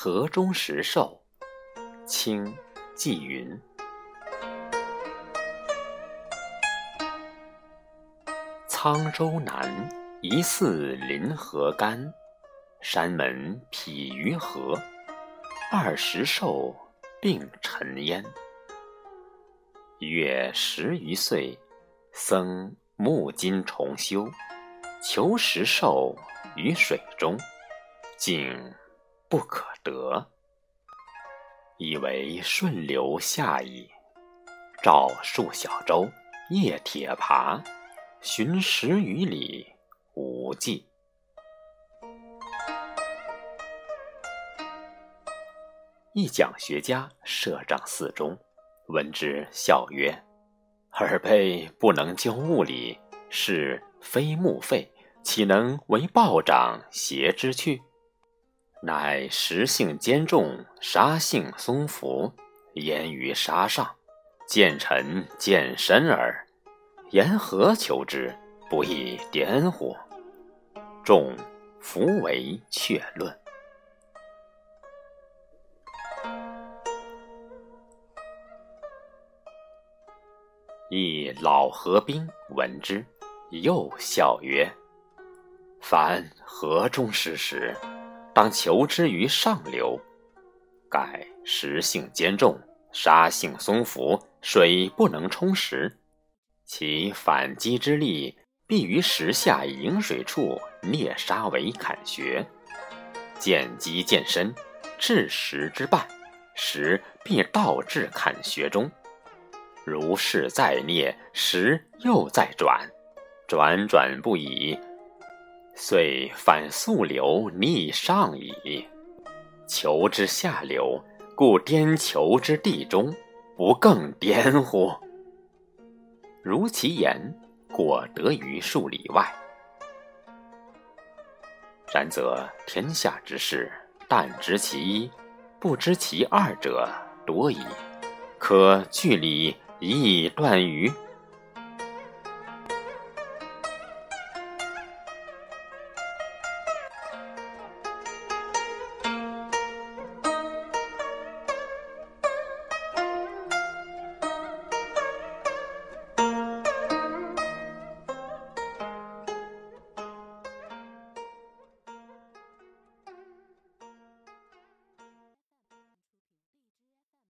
河中石兽，清纪云。沧州南，疑似临河干。山门匹于河，二石兽并尘烟。月十余岁，僧木金重修，求石兽于水中，竟不可得。以为顺流下矣，照数小舟，夜铁耙，寻十余里，无迹。一讲学家设帐寺中，闻之笑曰：“尔辈不能究物理，是非木废，岂能为暴长挟之去？乃食性坚重，杀性松浮，焉于沙上，见臣见深耳。言何求之？不亦颠乎？众弗为确论。”一老河兵闻之，又笑曰：“凡河中之石，当求之于上流。盖石性坚重，沙性松浮，水不能冲蚀，其反击之力，必于石下饮水处啮沙为坎穴，见机渐深，至石之半，石必倒至坎穴中。”如是再啮，时又再转，转转不已，遂反溯流逆上矣。求之下流，故颠求之地中，不更颠乎？如其言，果得于数里外。然则天下之事，但知其一，不知其二者多矣。可据理。以断于